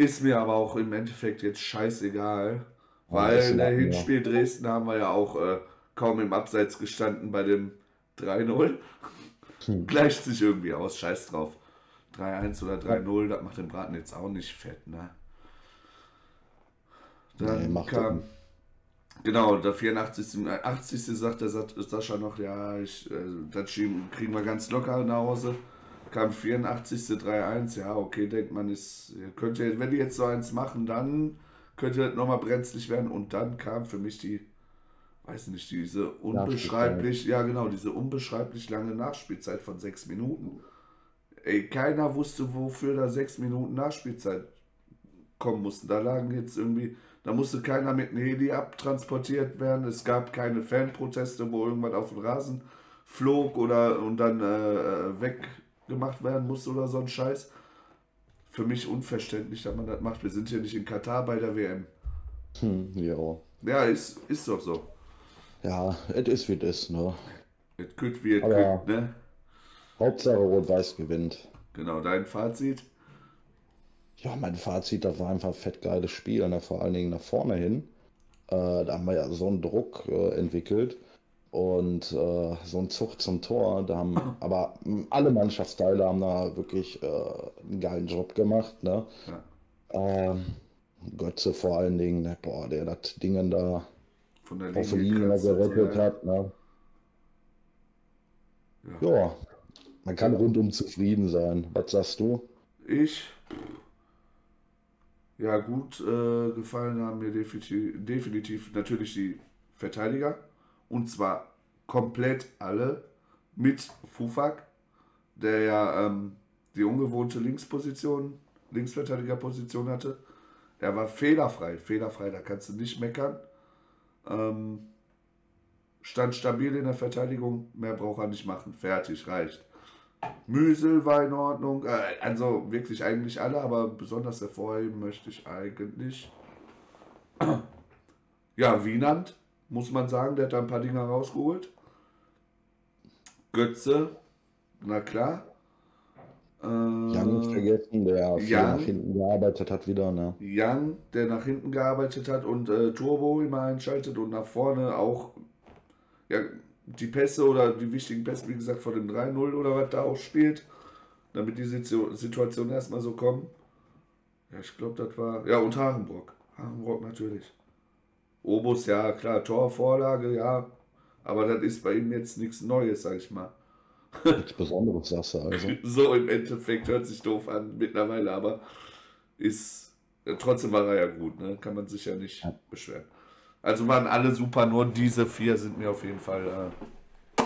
Ist mir aber auch im Endeffekt jetzt scheißegal. Ja, Weil in der. Hinspiel Dresden haben wir ja auch äh, kaum im Abseits gestanden bei dem 3-0. Hm. Gleicht sich irgendwie aus, scheiß drauf. 3-1 oder 3-0, das macht den Braten jetzt auch nicht fett, ne? Dann Nee, kam, genau, der 84. äh, 80. sagt der Sa- Sascha noch, ja, ich, äh, das kriegen wir ganz locker nach Hause. Kam 84. 3-1, ja, okay, denkt man, ist, könnte, wenn die jetzt so eins machen, dann könnte das nochmal brenzlig werden. Und dann kam für mich die, weiß nicht, diese unbeschreiblich, ja genau, diese unbeschreiblich lange Nachspielzeit von sechs Minuten. Ey, keiner wusste, wofür da sechs Minuten Nachspielzeit kommen mussten. Da lagen jetzt irgendwie, da musste keiner mit einem Heli abtransportiert werden. Es gab keine Fanproteste, wo irgendwas auf den Rasen flog oder und dann äh, weggemacht werden musste oder so ein Scheiß. Für mich unverständlich, dass man das macht. Wir sind hier nicht in Katar bei der WM. Hm, ja. Ja, ist, ist doch so. Ja, es ist wie es ist, ne? Es kütt wie es ne? Hauptsache Rot-Weiß gewinnt. Genau, dein Fazit. Ja, mein Fazit, das war einfach ein fett geiles Spiel, ne? vor allen Dingen nach vorne hin. Äh, da haben wir ja so einen Druck äh, entwickelt und äh, so einen Zug zum Tor. Da haben aber mh, alle Mannschaftsteile haben da wirklich äh, einen geilen Job gemacht. Ne? Ja. Ähm, Götze vor allen Dingen, ne? Boah, der das Dingen da Von der Linie gerettet ja. hat. Ne? Ja. Ja, man kann rundum zufrieden sein. Was sagst du? Ich. Ja, gut äh, gefallen haben mir definitiv, definitiv natürlich die Verteidiger. Und zwar komplett alle mit Fufak, der ja ähm, die ungewohnte Linksposition, Linksverteidigerposition hatte. Er war fehlerfrei, fehlerfrei, da kannst du nicht meckern. Ähm, stand stabil in der Verteidigung, mehr braucht er nicht machen. Fertig, reicht. Müsel war in Ordnung. Äh, also wirklich eigentlich alle, aber besonders hervorheben möchte ich eigentlich. Ja, Wienand, muss man sagen, der hat da ein paar Dinger rausgeholt. Götze, na klar. Äh, Jan nicht vergessen, der viel Jan. nach hinten gearbeitet hat wieder. Ne? Young, der nach hinten gearbeitet hat und äh, Turbo immer einschaltet und nach vorne auch ja, die Pässe oder die wichtigen Pässe, wie gesagt, vor dem 3-0 oder was da auch spielt, damit die Situ- Situation erstmal so kommen. Ja, ich glaube, das war. Ja, und Harenbrock. Harenbrock natürlich. Obus, ja, klar, Torvorlage, ja. Aber das ist bei ihm jetzt nichts Neues, sag ich mal. Nichts Besonderes, sagst du also. So im Endeffekt hört sich doof an mittlerweile, aber ist ja, trotzdem war er ja gut, ne? Kann man sich ja nicht Ja. beschweren. Also waren alle super, nur diese vier sind mir auf jeden Fall äh,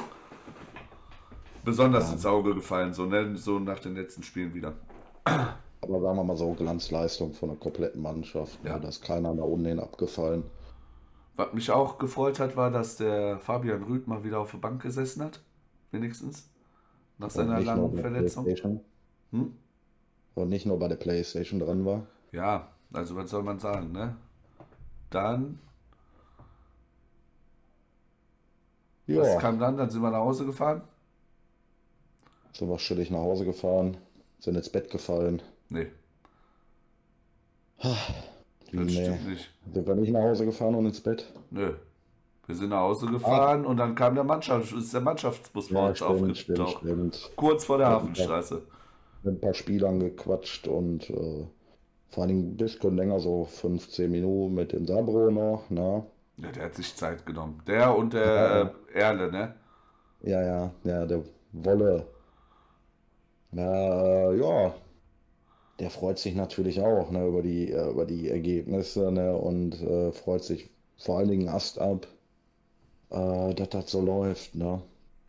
besonders Ja. ins Auge gefallen, so, ne? so nach den letzten Spielen wieder. Aber sagen wir mal so, Glanzleistung von der kompletten Mannschaft. Ja. Ne? Da ist keiner da unten abgefallen. Was mich auch gefreut hat, war, dass der Fabian Rüth mal wieder auf der Bank gesessen hat, wenigstens, nach Und seiner langen Verletzung. Hm? Und nicht nur bei der Playstation dran war. Ja, also was soll man sagen, ne? Dann Was Ja, kam dann? Dann sind wir nach Hause gefahren? sind wir chillig nach Hause gefahren, sind ins Bett gefallen. Nee, Wie, das nee. stimmt nicht. Sind wir nicht nach Hause gefahren und ins Bett? Nö. Wir sind nach Hause gefahren und dann kam der Mannschaft, ist der Mannschaftsbus bei Ja, uns aufgetaucht. Kurz vor der Ja, Hafenstraße. Mit ein paar Spielern gequatscht und äh, vor allen Dingen ein bisschen länger, so 15 Minuten mit dem Sabro noch, ne? Ja, der hat sich Zeit genommen. Der und der Ja. äh, Erle, ne? Ja, ja, ja, der Wolle. Na, äh, ja, der freut sich natürlich auch, ne, über die, äh, über die Ergebnisse, ne, und äh, freut sich vor allen Dingen Ast ab, äh, dass das so läuft, ne.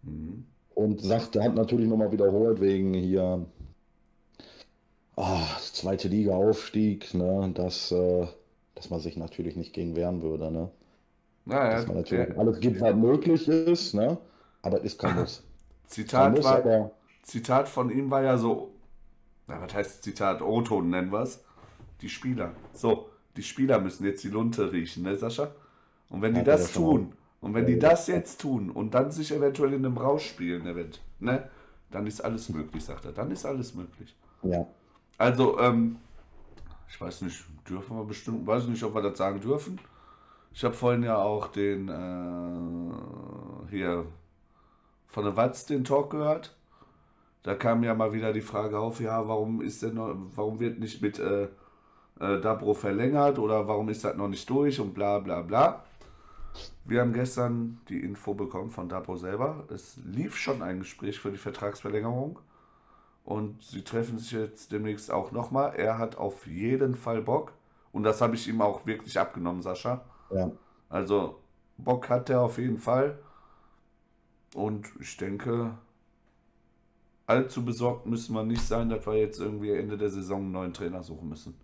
Mhm. Und sagt, er hat natürlich nochmal wiederholt wegen hier, ah, zweite Liga Aufstieg, ne, dass, äh, dass man sich natürlich nicht gegen wehren würde, ne. Naja, Dass man natürlich der, alles gibt, was möglich ist, ne, aber es ist kein Muss. Zitat, muss war, Zitat von ihm war ja so, na, was heißt Zitat? O-Ton nennen wir es. Die Spieler. So, die Spieler müssen jetzt die Lunte riechen, ne, Sascha? Und wenn die das tun, und wenn die das jetzt tun und dann sich eventuell in einem Rausch spielen, event, ne, dann ist alles möglich, sagt er. Dann ist alles möglich. ja. Also, ähm, ich weiß nicht, dürfen wir bestimmt, weiß nicht, ob wir das sagen dürfen. Ich habe vorhin ja auch den, äh, hier von der Watz den Talk gehört. Da kam ja mal wieder die Frage auf, ja, warum ist denn noch, warum wird nicht mit äh, äh, Dabro verlängert oder warum ist das noch nicht durch und bla bla bla. Wir haben gestern die Info bekommen von Dabro selber. Es lief schon ein Gespräch für die Vertragsverlängerung. Und sie treffen sich jetzt demnächst auch nochmal. Er hat auf jeden Fall Bock. Und das habe ich ihm auch wirklich abgenommen, Sascha. Ja, Also Bock hat er auf jeden Fall. Und ich denke, allzu besorgt müssen wir nicht sein, dass wir jetzt irgendwie Ende der Saison einen neuen Trainer suchen müssen.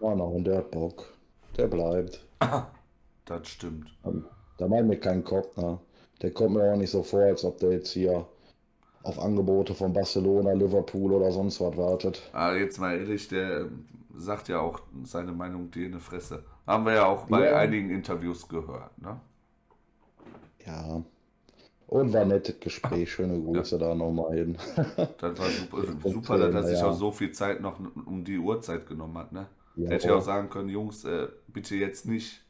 na, und der hat Bock. Der bleibt. Das stimmt. Da mache ich mir keinen Kopf, ne? Der kommt mir auch nicht so vor, als ob der jetzt hier auf Angebote von Barcelona, Liverpool oder sonst was wartet. Ah, jetzt mal ehrlich, der ähm, sagt ja auch seine Meinung dir in die Fresse. Haben wir ja auch bei Ja. einigen Interviews gehört, ne? Ja. Und war ein nettes Gespräch. Schöne Grüße da nochmal hin. Das war super, Und super dass er sich ja. auch so viel Zeit noch um die Uhrzeit genommen hat, ne? Ja, Hätte ja auch sagen können, Jungs, äh, bitte jetzt nicht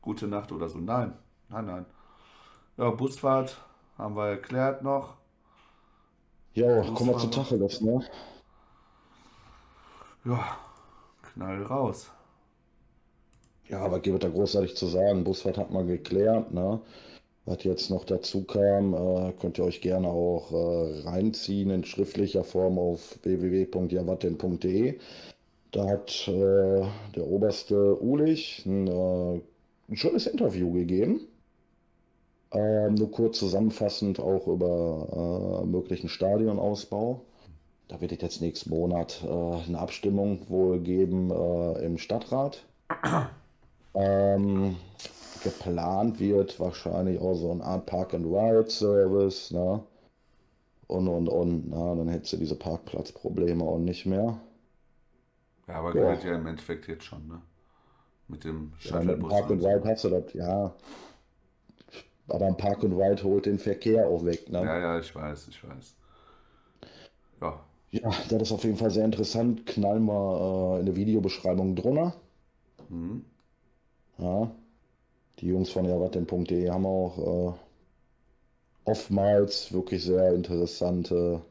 gute Nacht oder so. Nein, nein, nein. Ja, Busfahrt haben wir erklärt noch. Ja, kommen wir zu. Tacheles, ne? Ja, knall raus. Ja, aber gibt da großartig zu sagen. Busfahrt hat man geklärt, ne? Was jetzt noch dazu kam, äh, könnt ihr euch gerne auch äh, reinziehen in schriftlicher Form auf www.javatin.de. Da hat äh, der oberste Ulich ein, ein schönes Interview gegeben. Ähm, nur kurz zusammenfassend auch über möglichen Stadionausbau. Da wird es jetzt nächsten Monat eine Abstimmung wohl geben im Stadtrat. Ähm, geplant wird wahrscheinlich auch so eine Art Park-and-Ride-Service, ne? Und, und, und, na, dann hättest du diese Parkplatzprobleme auch nicht mehr. Ja, aber Ja. geht ja im Endeffekt jetzt schon, ne? Mit dem Ja, Shuttlebus. Park und and. Ride hast du das, ja. Aber ein Park and Ride holt den Verkehr auch weg, ne? Ja, ja, ich weiß, ich weiß. Ja, Ja, das ist auf jeden Fall sehr interessant. Knallen wir äh, in der Videobeschreibung drunter. mhm. Ja. Die Jungs von javatin.de haben auch äh, oftmals wirklich sehr interessante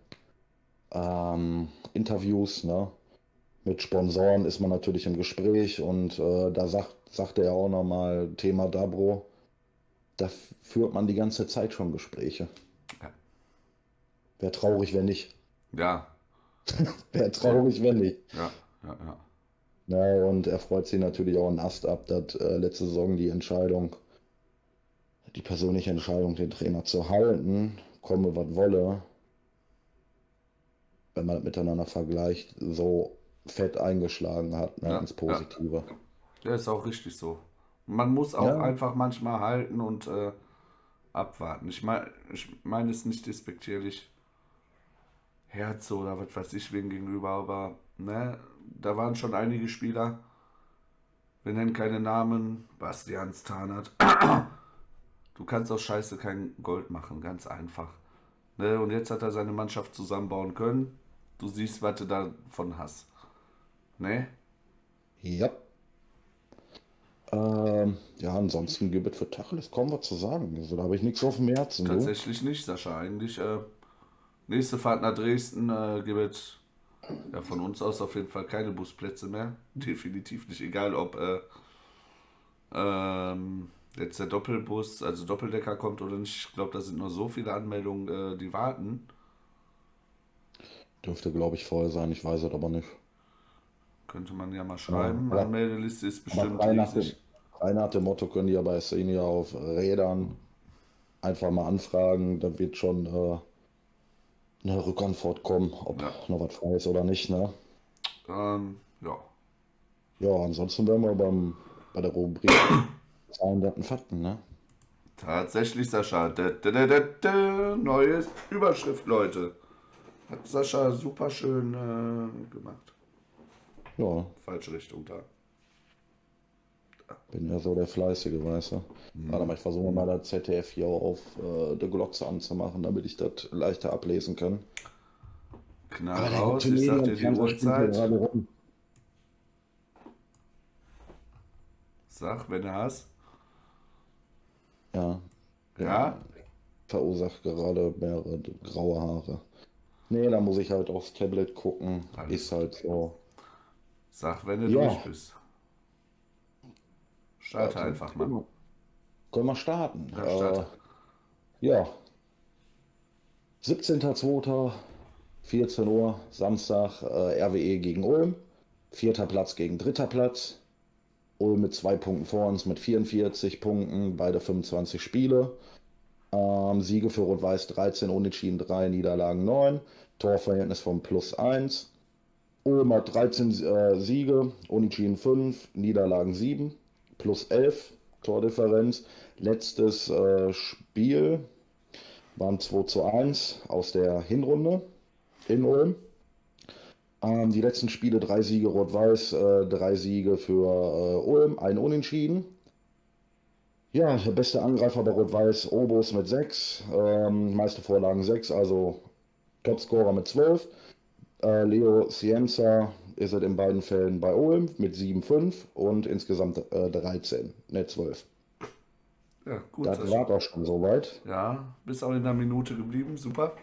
ähm, Interviews, ne? Mit Sponsoren ist man natürlich im Gespräch und äh, da sagt, sagte er auch nochmal Thema Dabro, da führt man die ganze Zeit schon Gespräche. Ja. Wäre traurig, wenn nicht. ja, Wäre traurig, wenn nicht. ja, ja, ja. Ja, und er freut sich natürlich auch einen Ast ab, dass äh, letzte Saison die Entscheidung, die persönliche Entscheidung, den Trainer zu halten, komme was wolle, wenn man das miteinander vergleicht, so fett eingeschlagen hat, ne, Ja, ins Positive. Ja, ist auch richtig so. Man muss auch Ja. einfach manchmal halten und äh, abwarten. Ich meine ich mein es nicht despektierlich Herz oder was weiß ich wegen gegenüber, aber ne, da waren schon einige Spieler, wir nennen keine Namen, Bastians Tarnert. Du kannst aus Scheiße kein Gold machen, ganz einfach. Ne, und jetzt hat er seine Mannschaft zusammenbauen können. Du siehst, was du davon hast. Ne? Ja. Ähm, ja, ansonsten gibt es für Tacheles kaum was zu sagen. Also, da habe ich nichts auf dem Herzen. Du? Tatsächlich nicht, Sascha. Eigentlich äh, nächste Fahrt nach Dresden äh, gibt es ja, von uns aus auf jeden Fall keine Busplätze mehr. Definitiv nicht. Egal ob äh, ähm, jetzt der Doppelbus, also Doppeldecker kommt oder nicht. Ich glaube, da sind noch so viele Anmeldungen, äh, die warten. Dürfte, glaube ich, voll sein. Ich weiß es aber nicht. Könnte man ja mal schreiben. Ja. Anmeldeliste ist bestimmt frei nach, dem, frei nach dem Motto können die ja bei Senior auf Rädern einfach mal anfragen. Da wird schon äh, eine Rückantwort kommen, ob Ja. noch was frei ist oder nicht. Ne? Ähm, ja. Ja, ansonsten wären wir beim, bei der Rubrik Zahlen, Daten, Fakten. Ne? Tatsächlich, Sascha. Da, da, da, neue Überschrift, Leute. Hat Sascha super schön äh, gemacht. Ja, Falsche Richtung da. Bin ja so der Fleißige, weißt du. Warte mal, ich versuche mal das ZDF hier auf äh, der Glotze anzumachen, damit ich das leichter ablesen kann. Knall raus, ich sag dir die Uhrzeit. Sag, wenn du hast. Ja, Ja? verursacht gerade mehrere graue Haare. Nee, da muss ich halt aufs Tablet gucken. Alles Ist halt so. Sag, wenn du Ja. durch bist. Starte einfach mal. Können wir starten? Ja, starte. Äh, ja. 17.02. 14 Uhr, Samstag, äh, RWE gegen Ulm. Vierter Platz gegen dritter Platz. Ulm mit zwei Punkten vor uns mit 44 Punkten, beide 25 Spiele. Ähm, Siege für Rot-Weiß 13, Unentschieden 3, Niederlagen 9. Torverhältnis von plus 1. Ulm hat 13 äh, Siege, Unentschieden 5, Niederlagen 7, plus 11 Tordifferenz. Letztes äh, Spiel waren 2 zu 1 aus der Hinrunde in Ulm. Ähm, die letzten Spiele drei Siege Rot-Weiß, äh, drei Siege für äh, Ulm, ein Unentschieden. Ja, der beste Angreifer bei Rot-Weiß, Obus mit 6, ähm, meiste Vorlagen 6, also Topscorer mit 12. Äh, Leo Cienza ist es in beiden Fällen bei Ulm mit 7,5 und insgesamt äh, 13, ne 12. Ja, gut. Das Sascha. war doch schon soweit. Ja, bist auch in einer Minute geblieben, super.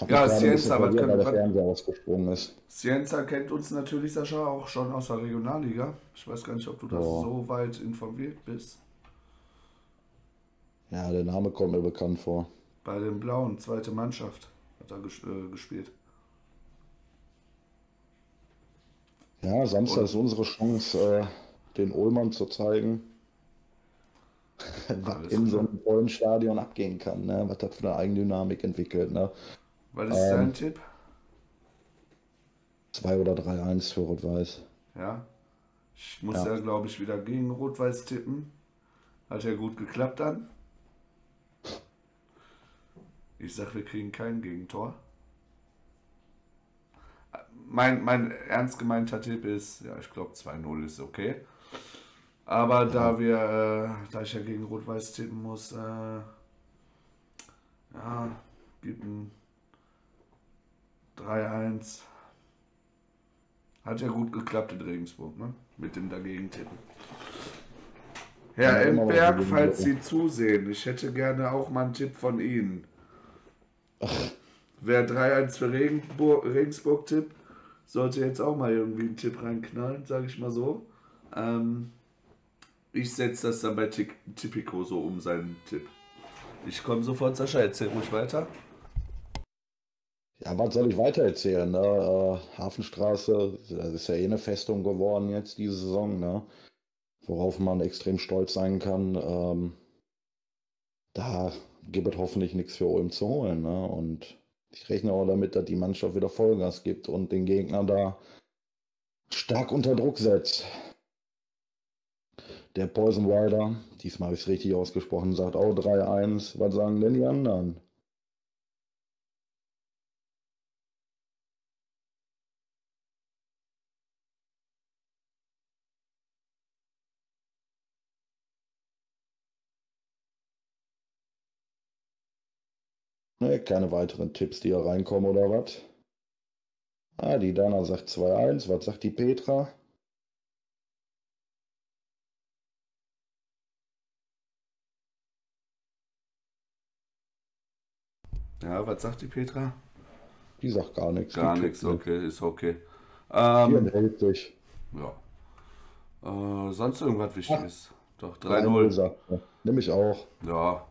Hab Ja, Cienza, was können- der ist. Cienza kennt uns natürlich, Sascha, auch schon aus der Regionalliga. Ich weiß gar nicht, ob du da Ja. so weit informiert bist. Ja, der Name kommt mir bekannt vor. Bei den Blauen, zweite Mannschaft, hat er ges äh, gespielt. Ja, Samstag Und- ist unsere Chance, äh, den Ulmern zu zeigen, was in so einem vollen Stadion abgehen kann, ne? was das für eine Eigendynamik entwickelt. Ne? Was ist Ähm. dein Tipp? 2 oder 3-1 für Rot-Weiß. Ja. Ich muss Ja. ja, glaube ich, wieder gegen Rot-Weiß tippen. Hat ja gut geklappt dann. Ich sag, wir kriegen kein Gegentor. Mein, mein ernst gemeinter Tipp ist, ja, ich glaube 2-0 ist okay. Aber da wir, äh, da ich ja gegen Rot-Weiß tippen muss, äh, ja, gibt ein 3-1. Hat ja gut geklappt in Regensburg, ne? Mit dem dagegen tippen. Herr Ja, dagegen falls. Sie zusehen, ich hätte gerne auch mal einen Tipp von Ihnen. Wer 3-1 für Regenburg, Regensburg tippt, sollte jetzt auch mal irgendwie einen Tipp reinknallen, sage ich mal so. Ähm, ich setze das dann bei Tipico so um seinen Tipp. Ich komme sofort, Sascha, erzähl ruhig weiter. Ja, was soll ich weiter erzählen? Ne? Äh, Hafenstraße, das ist ja eh eine Festung geworden jetzt diese Saison, ne? worauf man extrem stolz sein kann. Ähm, da gibt es hoffentlich nichts für Ulm zu holen. Ne? Und ich rechne auch damit, dass die Mannschaft wieder Vollgas gibt und den Gegner da stark unter Druck setzt. Der Poison Rider, diesmal habe ich es richtig ausgesprochen, sagt auch 3-1. Was sagen denn die anderen? Ne, keine weiteren Tipps, die hier reinkommen oder was? Ah, die Dana sagt 2-1. Was sagt die Petra? Ja, was sagt die Petra? Die sagt gar nichts. Gar nichts, okay, ist okay. Ähm, enthält sich. ja. Äh, sonst irgendwas Wichtiges? Doch, 3-0 3-0. sagt er. Nimm ich auch. Ja.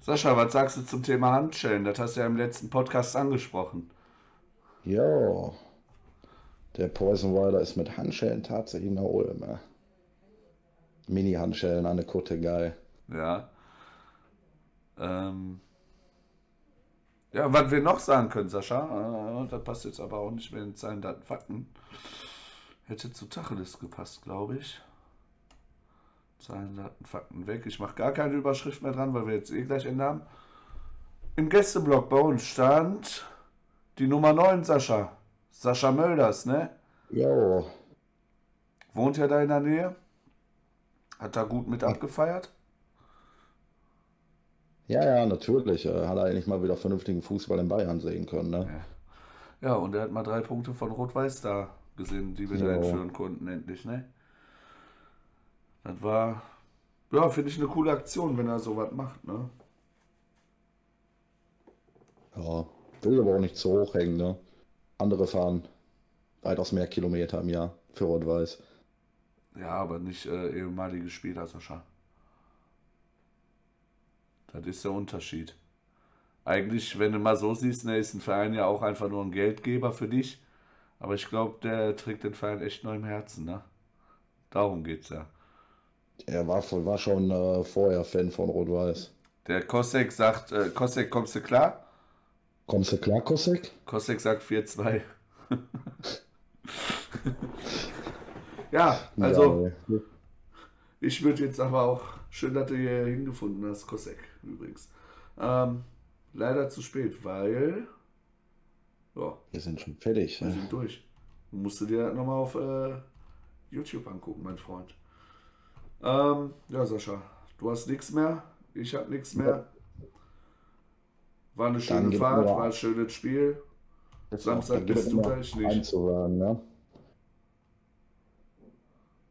Sascha, was sagst du zum Thema Handschellen? Das hast du ja im letzten Podcast angesprochen. Ja. Der Poison Rider ist mit Handschellen tatsächlich nach Ulm. Mini-Handschellen an der Kutte, geil. Ja. Ähm. Ja, was wir noch sagen können, Sascha, äh, das passt jetzt aber auch nicht mehr in Zahlen, Daten, Fakten. Hätte zu Tacheles gepasst, glaube ich. Zahlen, Daten, Fakten weg. Ich mache gar keine Überschrift mehr dran, weil wir jetzt eh gleich Ende haben. Im Gästeblock bei uns stand die Nummer 9, Sascha. Sascha Mölders, ne? Ja. Wohnt ja da in der Nähe. Hat da gut mit abgefeiert. Ja, ja, natürlich. Äh, Hat er eigentlich mal wieder vernünftigen Fußball in Bayern sehen können, ne? Ja, und er hat mal drei Punkte von Rot-Weiß da gesehen, die wir da Ja. entführen konnten, endlich, ne? Das war, ja, finde ich eine coole Aktion, wenn er sowas macht, ne? Ja. Will aber auch nicht zu hoch hängen, ne? Andere fahren weitaus mehr Kilometer im Jahr für Rot-Weiß. Ja, aber nicht äh, ehemalige Spieler, Sascha. Das ist der Unterschied. Eigentlich, wenn du mal so siehst, ne, ist ein Verein ja auch einfach nur ein Geldgeber für dich. Aber ich glaube, der trägt den Verein echt neu im Herzen, ne? Darum geht's ja. Er war, war schon äh, vorher Fan von Rot-Weiß. Der Kosek sagt, äh, Kosek, kommst du klar? Kommst du klar, Kosek? Kosek sagt 4-2. ja, also Ja, Ich würde jetzt aber auch, schön, dass du hier hingefunden hast, Kosek übrigens. Ähm, leider zu spät, weil, ja, Wir sind schon fertig. wir Ne? sind durch. Du musst du dir das nochmal auf äh, YouTube angucken, mein Freund. Ähm, ja, Sascha, du hast nichts mehr. Ich habe nichts mehr. War eine schöne Fahrt, mir- war ein schönes Spiel. Samstag Dann gibt bist es du noch da, ich nicht. einzusagen, ne?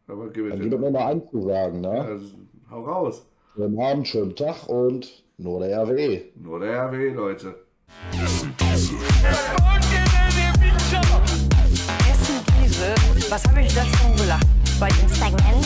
Aber gib Dann gibt nur noch einzusagen, ne? Ja, hau raus. Schönen Abend, schönen Tag und nur der RW. Nur der RW, Leute. Essen diese. Was habe ich das schon gelacht? Bei Instagram.